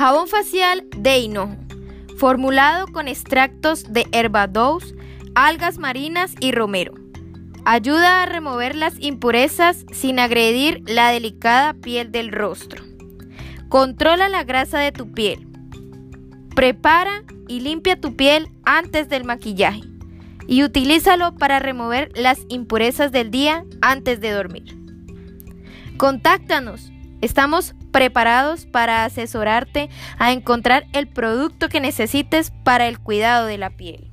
Jabón facial de hinojo, formulado con extractos de herbadous, algas marinas y romero. Ayuda a remover las impurezas sin agredir la delicada piel del rostro. Controla la grasa de tu piel. Prepara y limpia tu piel antes del maquillaje y utilízalo para remover las impurezas del día antes de dormir. Contáctanos. Estamos preparados para asesorarte a encontrar el producto que necesites para el cuidado de la piel.